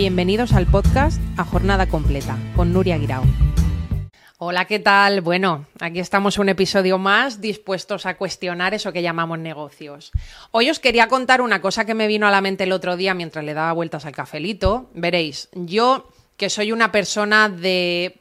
Bienvenidos al podcast A Jornada Completa con Nuria Guirao. Hola, ¿qué tal? Bueno, aquí estamos un episodio más dispuestos a cuestionar eso que llamamos negocios. Hoy os quería contar una cosa que me vino a la mente el otro día mientras le daba vueltas al cafelito. Veréis, yo que soy una persona de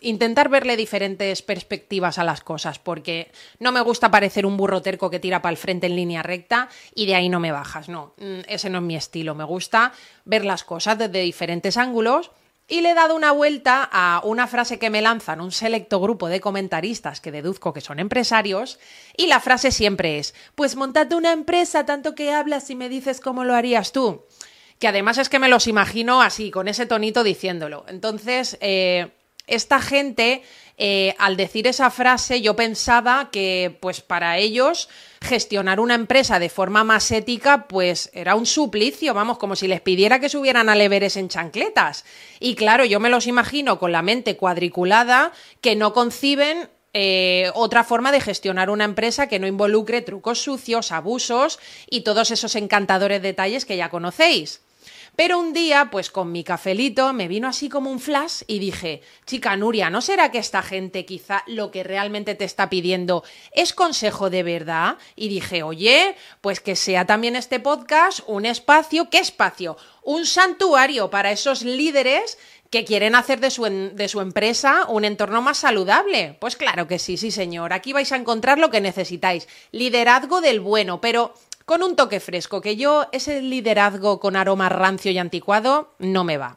intentar verle diferentes perspectivas a las cosas, porque no me gusta parecer un burro terco que tira para el frente en línea recta y de ahí no me bajas. No, mm, ese no es mi estilo. Me gusta ver las cosas desde diferentes ángulos y le he dado una vuelta a una frase que me lanzan un selecto grupo de comentaristas que deduzco que son empresarios, y la frase siempre es, pues montate una empresa tanto que hablas y me dices cómo lo harías tú. Que además es que me los imagino así, con ese tonito diciéndolo. Entonces, eh, esta gente, eh, al decir esa frase, yo pensaba que, pues para ellos, gestionar una empresa de forma más ética, pues era un suplicio, vamos, como si les pidiera que subieran al Everest en chancletas. Y claro, yo me los imagino con la mente cuadriculada que no conciben eh, otra forma de gestionar una empresa que no involucre trucos sucios, abusos y todos esos encantadores detalles que ya conocéis. Pero un día, pues con mi cafelito, me vino así como un flash y dije, chica Nuria, ¿no será que esta gente quizá lo que realmente te está pidiendo es consejo de verdad? Y dije, oye, pues que sea también este podcast un espacio, ¿qué espacio? Un santuario para esos líderes que quieren hacer de su, de su, empresa un entorno más saludable. Pues claro que sí, sí señor. Aquí vais a encontrar lo que necesitáis. Liderazgo del bueno, pero con un toque fresco, que yo ese liderazgo con aroma rancio y anticuado no me va.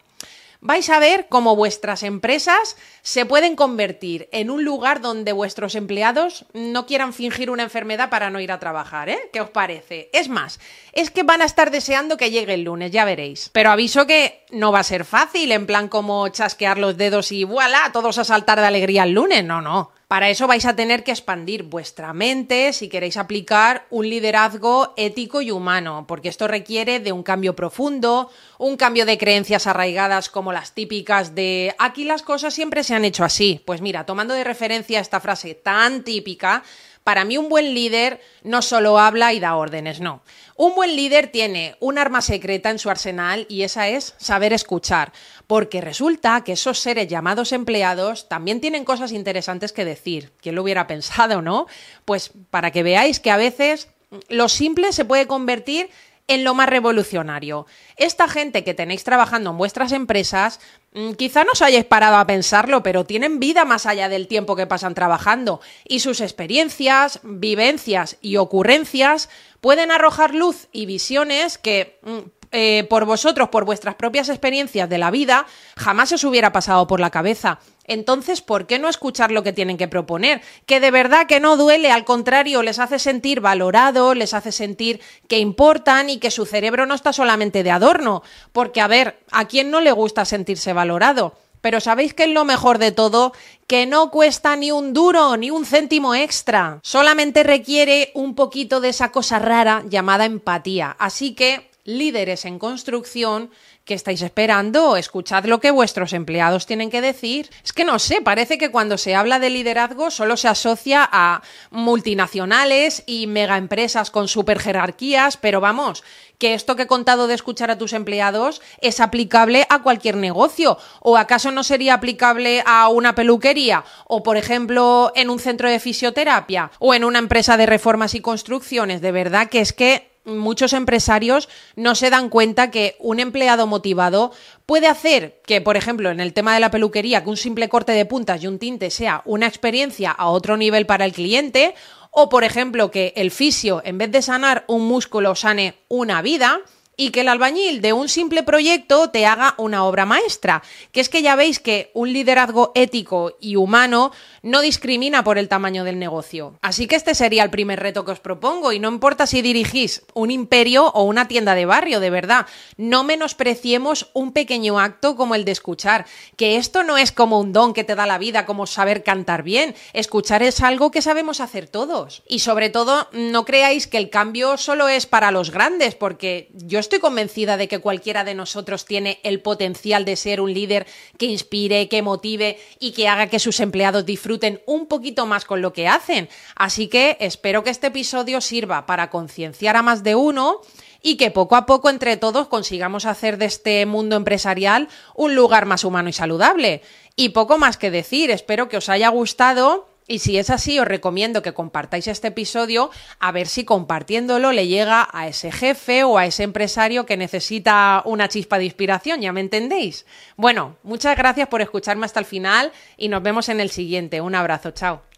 Vais a ver cómo vuestras empresas se pueden convertir en un lugar donde vuestros empleados no quieran fingir una enfermedad para no ir a trabajar, ¿eh? ¿Qué os parece? Es más, es que van a estar deseando que llegue el lunes, ya veréis. Pero aviso que no va a ser fácil, en plan como chasquear los dedos y voilà, todos a saltar de alegría el lunes. No, no. Para eso vais a tener que expandir vuestra mente si queréis aplicar un liderazgo ético y humano, porque esto requiere de un cambio profundo, un cambio de creencias arraigadas como las típicas de aquí las cosas siempre se han hecho así. Pues mira, tomando de referencia esta frase tan típica, para mí un buen líder no solo habla y da órdenes, no. Un buen líder tiene un arma secreta en su arsenal y esa es saber escuchar, porque resulta que esos seres llamados empleados también tienen cosas interesantes que decir. ¿Quién lo hubiera pensado, no? Pues para que veáis que a veces lo simple se puede convertir en lo más revolucionario. Esta gente que tenéis trabajando en vuestras empresas, mm, quizá no os hayáis parado a pensarlo, pero tienen vida más allá del tiempo que pasan trabajando y sus experiencias, vivencias y ocurrencias pueden arrojar luz y visiones que mm, eh, por vosotros, por vuestras propias experiencias de la vida, jamás os hubiera pasado por la cabeza. Entonces, ¿por qué no escuchar lo que tienen que proponer? Que de verdad que no duele, al contrario, les hace sentir valorados, les hace sentir que importan y que su cerebro no está solamente de adorno. Porque, a ver, ¿a quién no le gusta sentirse valorado? Pero ¿sabéis qué es lo mejor de todo? Que no cuesta ni un duro, ni un céntimo extra. Solamente requiere un poquito de esa cosa rara llamada empatía. Así que líderes en construcción que estáis esperando, escuchad lo que vuestros empleados tienen que decir. Es que no sé, parece que cuando se habla de liderazgo solo se asocia a multinacionales y megaempresas con super jerarquías, pero vamos, que esto que he contado de escuchar a tus empleados es aplicable a cualquier negocio. ¿O acaso no sería aplicable a una peluquería? ¿O, por ejemplo, en un centro de fisioterapia? ¿O en una empresa de reformas y construcciones? De verdad que es que muchos empresarios no se dan cuenta que un empleado motivado puede hacer que, por ejemplo, en el tema de la peluquería, que un simple corte de puntas y un tinte sea una experiencia a otro nivel para el cliente, o, por ejemplo, que el fisio, en vez de sanar un músculo, sane una vida y que el albañil de un simple proyecto te haga una obra maestra. Que es que ya veis que un liderazgo ético y humano no discrimina por el tamaño del negocio. Así que este sería el primer reto que os propongo y no importa si dirigís un imperio o una tienda de barrio, de verdad, no menospreciemos un pequeño acto como el de escuchar, que esto no es como un don que te da la vida, como saber cantar bien, escuchar es algo que sabemos hacer todos. Y sobre todo, no creáis que el cambio solo es para los grandes, porque yo estoy convencida de que cualquiera de nosotros tiene el potencial de ser un líder que inspire, que motive y que haga que sus empleados disfruten un poquito más con lo que hacen. Así que espero que este episodio sirva para concienciar a más de uno y que poco a poco entre todos consigamos hacer de este mundo empresarial un lugar más humano y saludable. Y poco más que decir, espero que os haya gustado y si es así, os recomiendo que compartáis este episodio a ver si compartiéndolo le llega a ese jefe o a ese empresario que necesita una chispa de inspiración, ¿ya me entendéis? Bueno, muchas gracias por escucharme hasta el final y nos vemos en el siguiente. Un abrazo, chao.